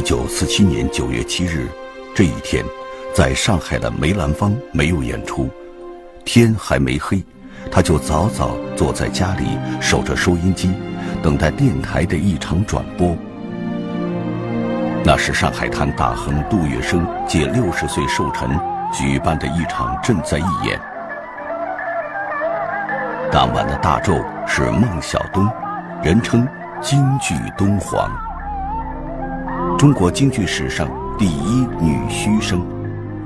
一九四七年九月七日，这一天，在上海的梅兰芳没有演出，天还没黑，他就早早坐在家里守着收音机，等待电台的一场转播。那是上海滩大亨杜月笙借六十岁寿辰举办的一场赈灾义演。当晚的大咒是孟小冬，人称京剧东皇，中国京剧史上第一女虚声。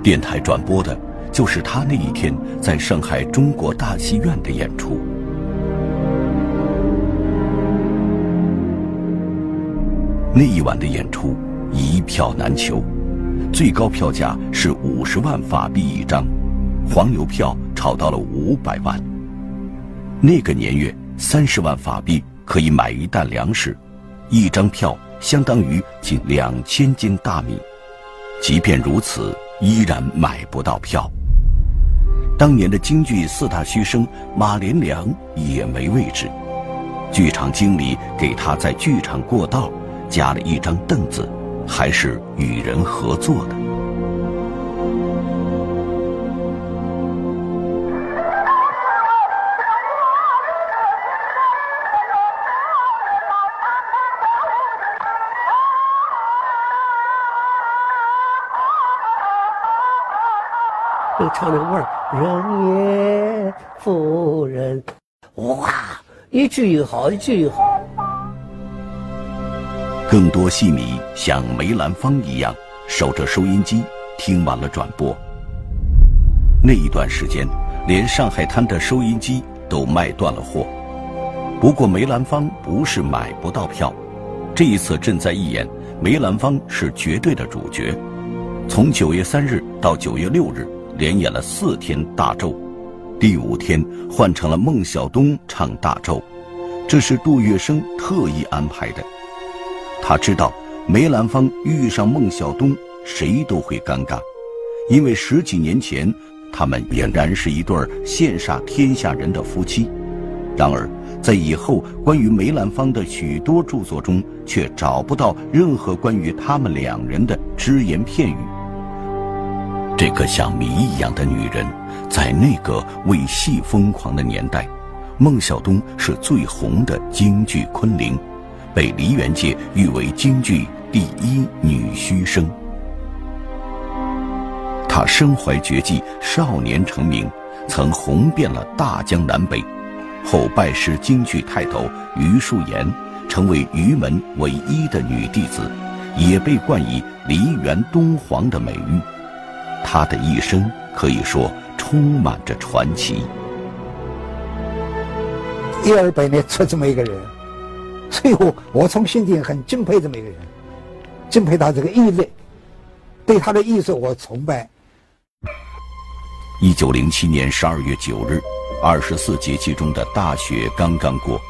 电台转播的就是她那一天在上海中国大戏院的演出。那一晚的演出。一票难求，最高票价是五十万法币一张，黄牛票炒到了五百万。那个年月，三十万法币可以买一担粮食，一张票相当于近两千斤大米。即便如此，依然买不到票。当年的京剧四大须生马连良也没位置，剧场经理给他在剧场过道加了一张凳子。还是与人合作的。唱那味儿，人也夫人，哇，一句一好，一句一好。更多戏迷像梅兰芳一样守着收音机，听完了转播。那一段时间，连上海滩的收音机都卖断了货。不过梅兰芳不是买不到票，这一次赈灾义演，梅兰芳是绝对的主角。从九月三日到九月六日，连演了四天大咒，第五天换成了孟小冬唱大咒，这是杜月笙特意安排的。他知道梅兰芳遇上孟小冬，谁都会尴尬，因为十几年前他们俨然是一对羡煞天下人的夫妻。然而，在以后关于梅兰芳的许多著作中，却找不到任何关于他们两人的只言片语。这个像谜一样的女人，在那个为戏疯狂的年代，孟小冬是最红的京剧昆凌。被梨园界誉为京剧第一女须生。她身怀绝技，少年成名，曾红遍了大江南北，后拜师京剧泰斗余树岩，成为余门唯一的女弟子，也被冠以“梨园东皇”的美誉。她的一生可以说充满着传奇。一二百年出这么一个人。所以我我从心底很敬佩这么一个人，敬佩他这个毅力，对他的艺术我崇拜。一九零七年十二月九日，二十四节气中的大雪刚刚过，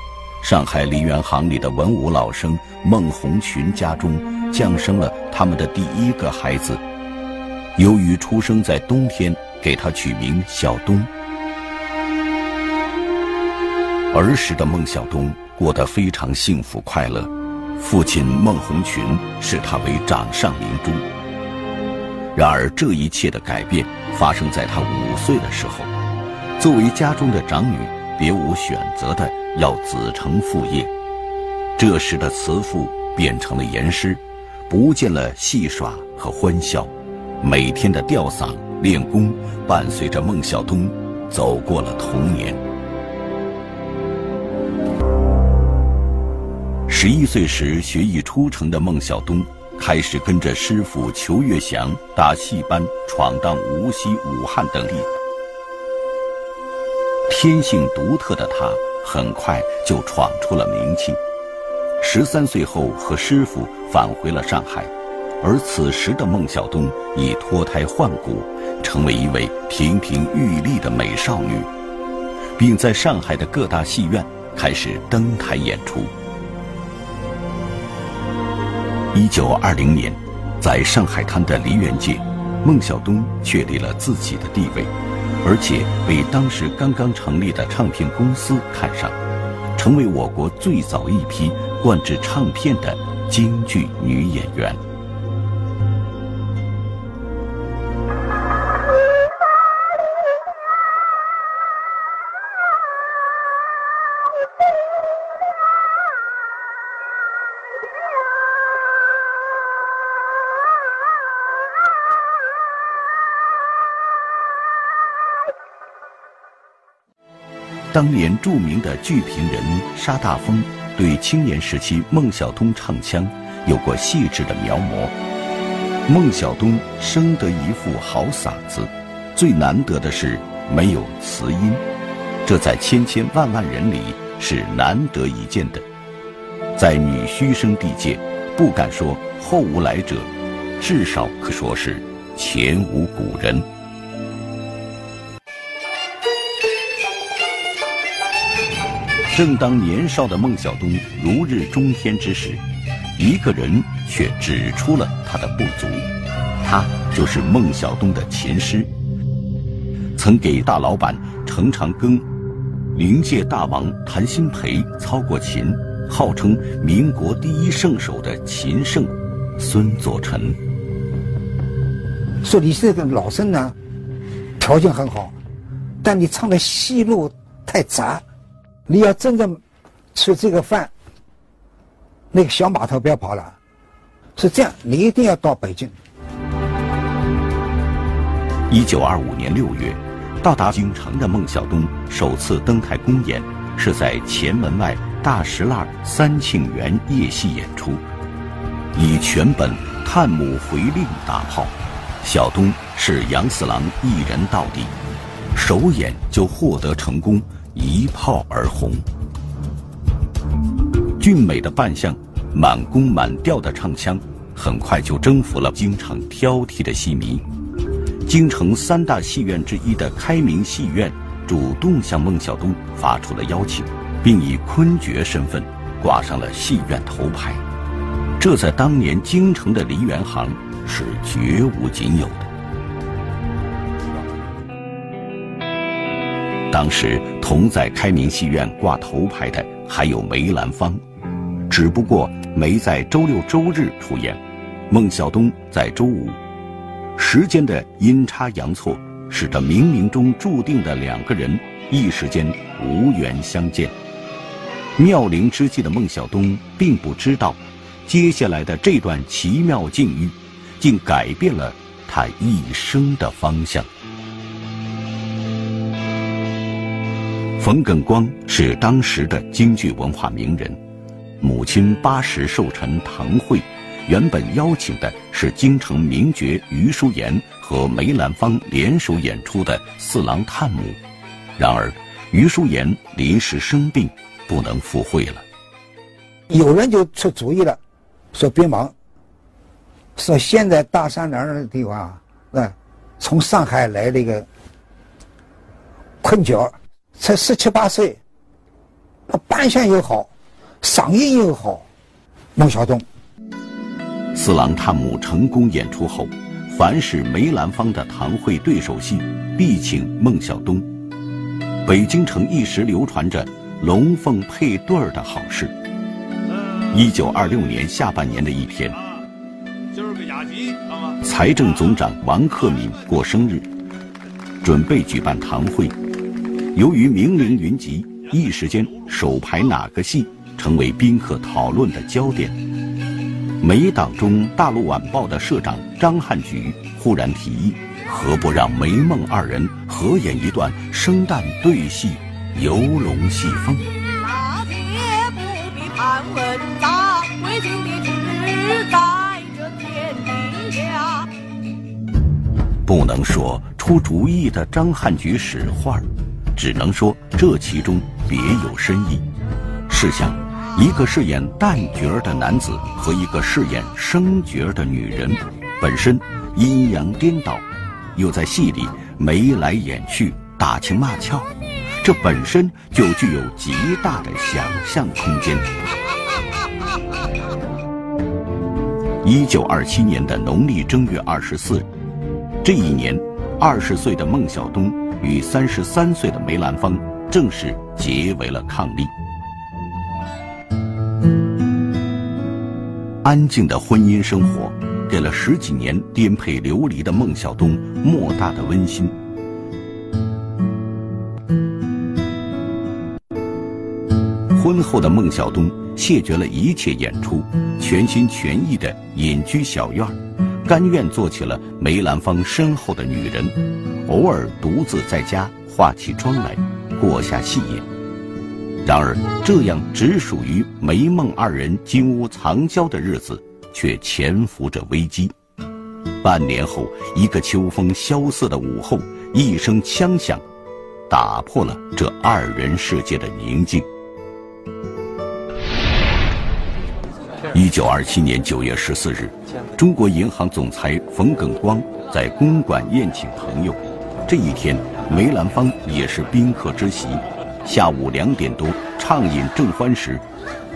上海梨园行里的文武老生孟红群家中降生了他们的第一个孩子。由于出生在冬天，给他取名小冬。儿时的孟小冬。过得非常幸福快乐，父亲孟红群视他为掌上明珠。然而，这一切的改变发生在他五岁的时候。作为家中的长女，别无选择的要子承父业。这时的慈父变成了严师，不见了戏耍和欢笑，每天的吊嗓练功，伴随着孟小冬走过了童年。十一岁时学艺出城的孟小冬，开始跟着师傅裘月祥打戏班，闯荡无锡、武汉等地。天性独特的他，很快就闯出了名气。十三岁后，和师傅返回了上海，而此时的孟小冬已脱胎换骨，成为一位亭亭玉立的美少女，并在上海的各大戏院开始登台演出。一九二零年，在上海滩的梨园界，孟小冬确立了自己的地位，而且被当时刚刚成立的唱片公司看上，成为我国最早一批灌制唱片的京剧女演员。当年著名的剧评人沙大风对青年时期孟小冬唱腔有过细致的描摹。孟小冬生得一副好嗓子，最难得的是没有磁音，这在千千万万人里是难得一见的。在女虚声地界，不敢说后无来者，至少可说是前无古人。正当年少的孟小冬如日中天之时，一个人却指出了他的不足。他就是孟小冬的琴师，曾给大老板程长庚、灵界大王谭鑫培操过琴，号称民国第一圣手的琴圣孙佐臣。说你这个老生呢，条件很好，但你唱的戏路太杂。你要真正吃这个饭，那个小码头不要跑了。是这样，你一定要到北京。一九二五年六月，到达京城的孟小冬首次登台公演，是在前门外大石栏三庆园夜戏演出，以全本《探母回令》打炮，小冬是杨四郎一人到底，首演就获得成功。一炮而红，俊美的扮相，满弓满调的唱腔，很快就征服了京城挑剔的戏迷。京城三大戏院之一的开明戏院主动向孟小冬发出了邀请，并以昆爵身份挂上了戏院头牌。这在当年京城的梨园行是绝无仅有的。当时同在开明戏院挂头牌的还有梅兰芳，只不过梅在周六周日出演，孟小冬在周五。时间的阴差阳错，使得冥冥中注定的两个人一时间无缘相见。妙龄之际的孟小冬并不知道，接下来的这段奇妙境遇，竟改变了他一生的方向。冯耿光是当时的京剧文化名人，母亲八十寿辰堂会，原本邀请的是京城名角余淑妍和梅兰芳联手演出的《四郎探母》，然而余淑妍临时生病，不能赴会了。有人就出主意了，说别忙，说现在大山梁那地方啊，那从上海来了一个昆角。才十七八岁，他扮相又好，嗓音又好，孟小冬。四郎探母成功演出后，凡是梅兰芳的堂会对手戏，必请孟小冬。北京城一时流传着龙凤配对儿的好事。一九二六年下半年的一天，今儿个雅集财政总长王克敏过生日，准备举办堂会。由于名伶云集，一时间首排哪个戏成为宾客讨论的焦点。梅党中《大陆晚报》的社长张汉举忽然提议，何不让梅孟二人合演一段生旦对戏，游龙戏凤？大姐不必盘问大，为君的志在这天底下。不能说出主意的张汉举使坏。只能说这其中别有深意。试想，一个饰演旦角的男子和一个饰演生角的女人，本身阴阳颠倒，又在戏里眉来眼去、打情骂俏，这本身就具有极大的想象空间。一九二七年的农历正月二十四，这一年，二十岁的孟小冬。与三十三岁的梅兰芳正式结为了伉俪。安静的婚姻生活，给了十几年颠沛流离的孟小冬莫大的温馨。婚后的孟小冬谢绝了一切演出，全心全意的隐居小院，甘愿做起了梅兰芳身后的女人。偶尔独自在家化起妆来，过下戏言。然而，这样只属于梅孟二人金屋藏娇的日子，却潜伏着危机。半年后，一个秋风萧瑟的午后，一声枪响，打破了这二人世界的宁静。一九二七年九月十四日，中国银行总裁冯耿光在公馆宴请朋友。这一天，梅兰芳也是宾客之席。下午两点多，畅饮正欢时，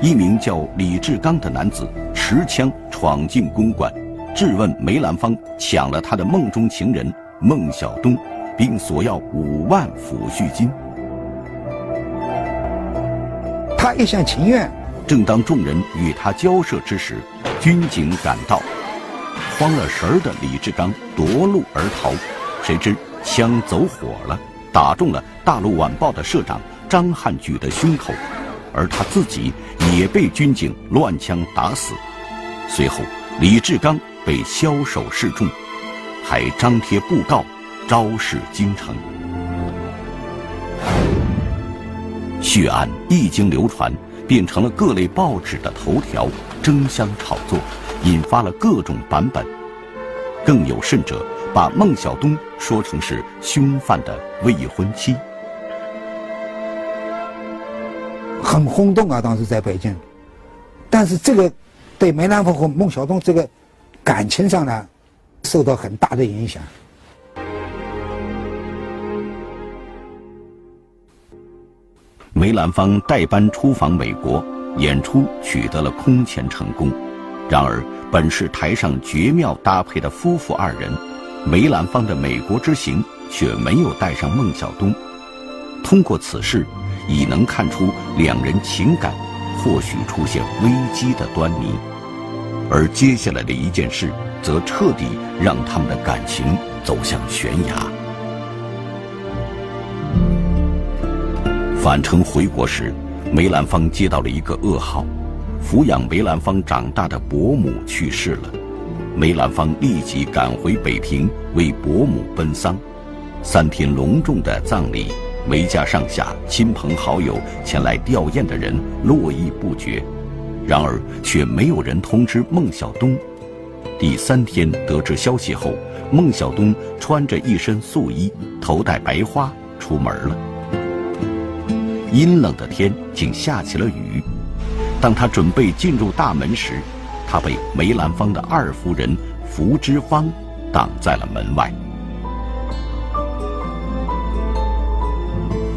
一名叫李志刚的男子持枪闯进公馆，质问梅兰芳抢了他的梦中情人孟小冬，并索要五万抚恤金。他一厢情愿。正当众人与他交涉之时，军警赶到，慌了神儿的李志刚夺路而逃，谁知枪走火了，打中了《大陆晚报》的社长张汉举的胸口，而他自己也被军警乱枪打死。随后，李志刚被枭首示众，还张贴布告，昭示京城。血案一经流传。变成了各类报纸的头条，争相炒作，引发了各种版本。更有甚者，把孟小冬说成是凶犯的未婚妻，很轰动啊！当时在北京，但是这个对梅兰芳和孟小冬这个感情上呢，受到很大的影响。梅兰芳代班出访美国，演出取得了空前成功。然而，本是台上绝妙搭配的夫妇二人，梅兰芳的美国之行却没有带上孟小冬。通过此事，已能看出两人情感或许出现危机的端倪。而接下来的一件事，则彻底让他们的感情走向悬崖。返程回国时，梅兰芳接到了一个噩耗：抚养梅兰芳长大的伯母去世了。梅兰芳立即赶回北平为伯母奔丧。三天隆重的葬礼，梅家上下亲朋好友前来吊唁的人络绎不绝，然而却没有人通知孟小冬。第三天得知消息后，孟小冬穿着一身素衣，头戴白花出门了。阴冷的天竟下起了雨。当他准备进入大门时，他被梅兰芳的二夫人福芝芳挡在了门外。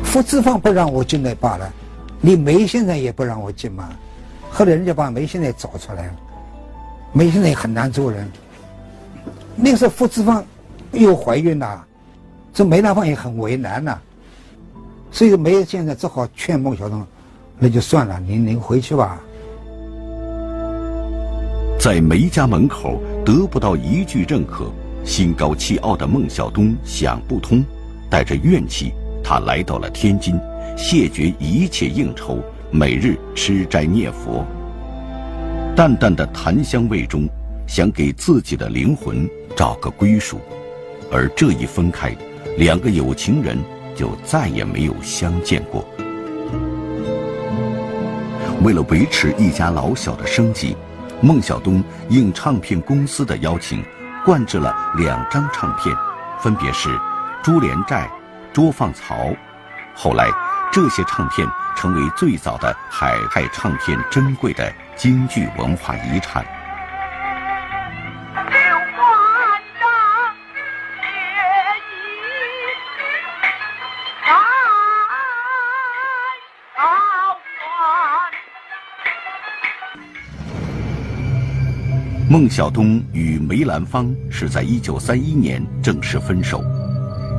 福芝芳不让我进来罢了，你梅先生也不让我进嘛？后来人家把梅先生找出来了，梅先生也很难做人。那时候福芝芳又怀孕了，这梅兰芳也很为难呐。所以梅先生只好劝孟小冬，那就算了，您您回去吧。在梅家门口得不到一句认可，心高气傲的孟小冬想不通，带着怨气，他来到了天津，谢绝一切应酬，每日吃斋念佛。淡淡的檀香味中，想给自己的灵魂找个归属，而这一分开，两个有情人。就再也没有相见过。为了维持一家老小的生计，孟小冬应唱片公司的邀请，灌制了两张唱片，分别是《珠帘寨》《捉放曹》。后来，这些唱片成为最早的海派唱片珍贵的京剧文化遗产。孟小冬与梅兰芳是在一九三一年正式分手，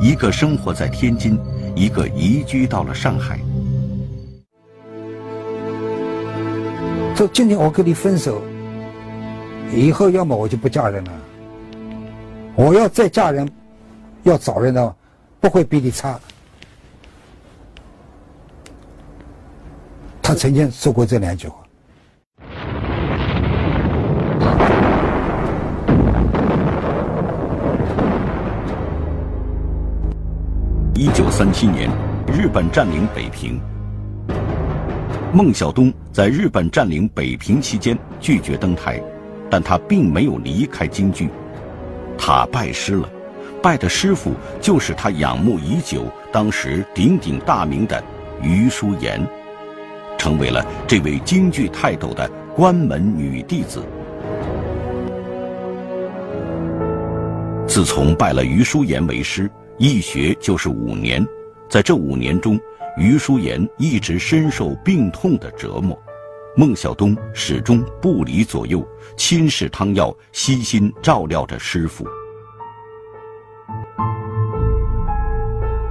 一个生活在天津，一个移居到了上海。这今天我跟你分手，以后要么我就不嫁人了。我要再嫁人，要找人的，不会比你差。他曾经说过这两句话。三七年，日本占领北平。孟小冬在日本占领北平期间拒绝登台，但他并没有离开京剧，他拜师了，拜的师傅就是他仰慕已久、当时鼎鼎大名的余淑妍，成为了这位京剧泰斗的关门女弟子。自从拜了余淑妍为师，一学就是五年，在这五年中。余淑妍一直深受病痛的折磨，孟小冬始终不离左右，亲试汤药，悉心照料着师傅。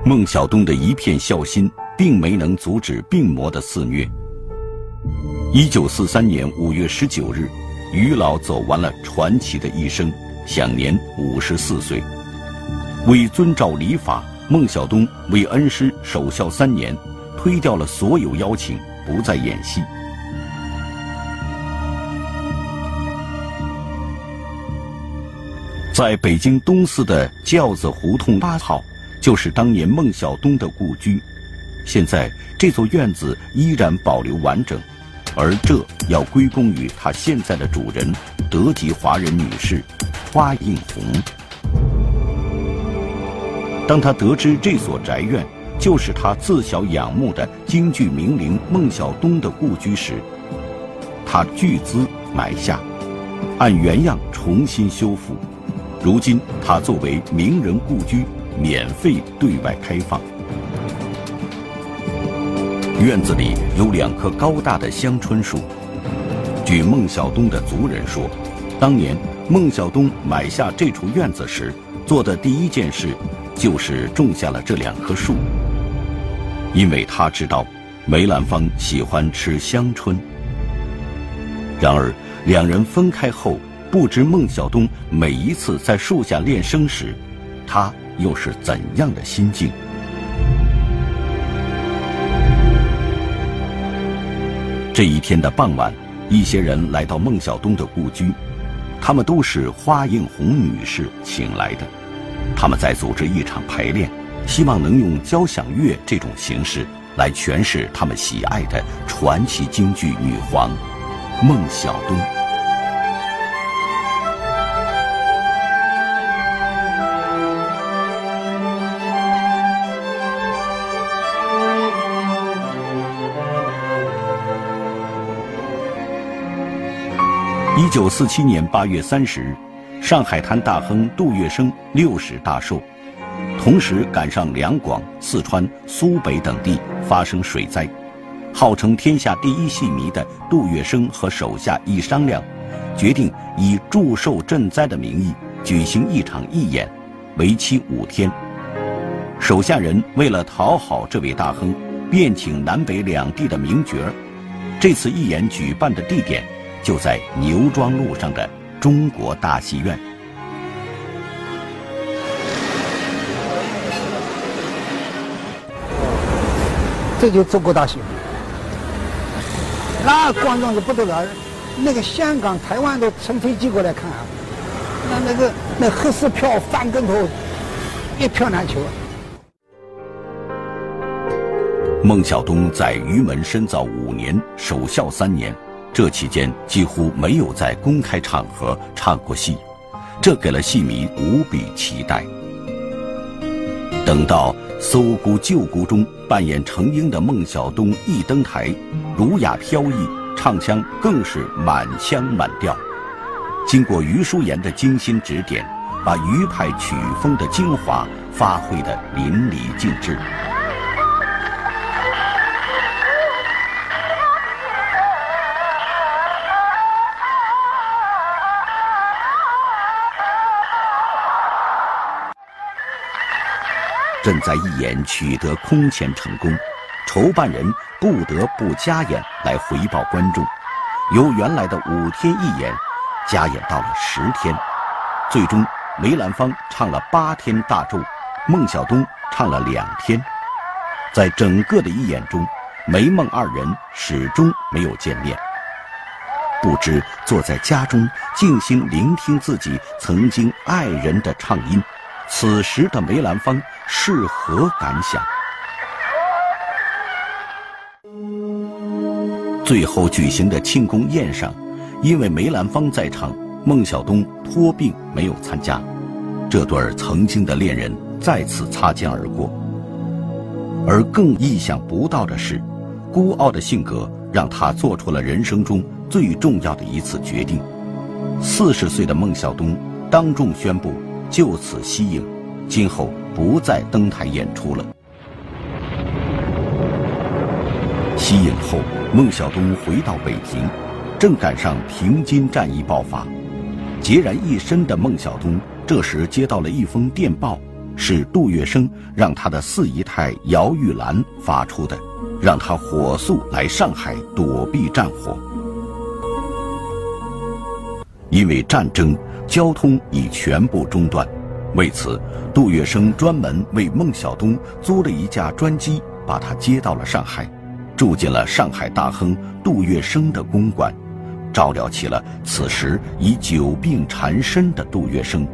孟小冬的一片孝心，并没能阻止病魔的肆虐。一九四三年五月十九日，余老走完了传奇的一生，享年五十四岁。为遵照礼法。孟小冬为恩师守孝三年，推掉了所有邀请，不再演戏。在北京东四的轿子胡同八号，就是当年孟小冬的故居。现在这座院子依然保留完整，而这要归功于他现在的主人——德籍华人女士花映红。当他得知这所宅院就是他自小仰慕的京剧名伶孟小冬的故居时，他巨资买下，按原样重新修复。如今，他作为名人故居，免费对外开放。院子里有两棵高大的香椿树。据孟小冬的族人说，当年孟小冬买下这处院子时，做的第一件事。就是种下了这两棵树，因为他知道梅兰芳喜欢吃香椿。然而，两人分开后，不知孟小冬每一次在树下练声时，他又是怎样的心境？这一天的傍晚，一些人来到孟小冬的故居，他们都是花映红女士请来的。他们在组织一场排练，希望能用交响乐这种形式来诠释他们喜爱的传奇京剧女皇孟小冬。一九四七年八月三十日。上海滩大亨杜月笙六十大寿，同时赶上两广、四川、苏北等地发生水灾，号称天下第一戏迷的杜月笙和手下一商量，决定以祝寿赈灾的名义举行一场义演，为期五天。手下人为了讨好这位大亨，便请南北两地的名角儿。这次义演举办的地点就在牛庄路上的。中国大戏院，这就中国大戏院。那观众就不得了，那个香港、台湾都乘飞机过来看啊，那那个那黑市票翻跟头，一票难求。孟小冬在于门深造五年，守孝三年。这期间几乎没有在公开场合唱过戏，这给了戏迷无比期待。等到《搜孤救孤》中扮演程婴的孟小冬一登台，儒雅飘逸，唱腔更是满腔满调。经过余淑妍的精心指点，把余派曲风的精华发挥得淋漓尽致。正在一演取得空前成功，筹办人不得不加演来回报观众，由原来的五天一演加演到了十天，最终梅兰芳唱了八天大咒，孟小冬唱了两天。在整个的一演中，梅孟二人始终没有见面。不知坐在家中静心聆听自己曾经爱人的唱音，此时的梅兰芳。是何感想？最后举行的庆功宴上因为梅兰芳在场孟小冬托病没有参加。这对曾经的恋人再次擦肩而过。而更意想不到的是孤傲的性格让他做出了人生中最重要的一次决定。四十岁的孟小冬当众宣布就此息影。今后不再登台演出了。息影后，孟小冬回到北平，正赶上平津战役爆发。孑然一身的孟小冬这时接到了一封电报。是杜月笙让他的四姨太姚玉兰发出的，让他火速来上海躲避战火。因为战争，交通已全部中断，为此，杜月笙专门为孟小冬租了一架专机，把他接到了上海，住进了上海大亨杜月笙的公馆，照料起了此时已久病缠身的杜月笙。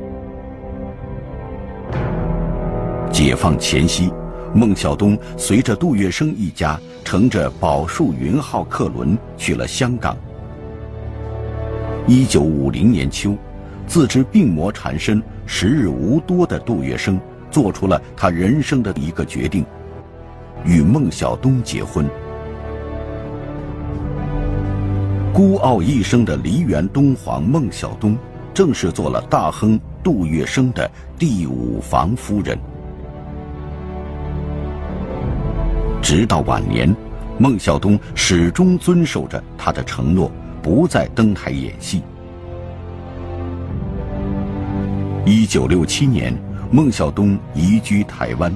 解放前夕，孟小冬随着杜月笙一家乘着宝树云号客轮去了香港。一九五零年秋，自知病魔缠身、时日无多的杜月笙做出了他人生的一个决定：与孟小冬结婚。孤傲一生的梨园东皇孟小冬，正是做了大亨杜月笙的第五房夫人。直到晚年，孟小冬始终遵守着他的承诺，不再登台演戏。一九六七年，孟小冬移居台湾。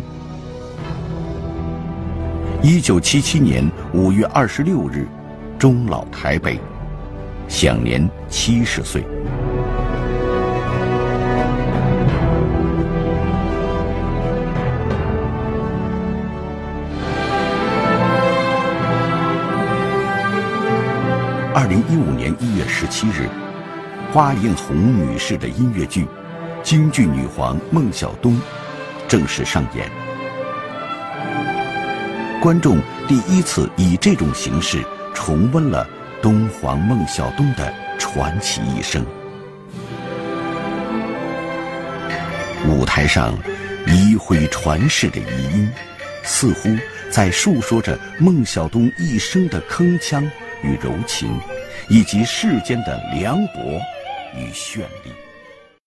一九七七年五月二十六日，终老台北，享年七十岁。二零一五年一月十七日，花映红女士的音乐剧《京剧女皇孟小冬》正式上演。观众第一次以这种形式重温了东皇孟小冬的传奇一生。舞台上一挥传世的余音，似乎在述说着孟小冬一生的铿锵。与柔情，以及世间的凉薄与绚丽。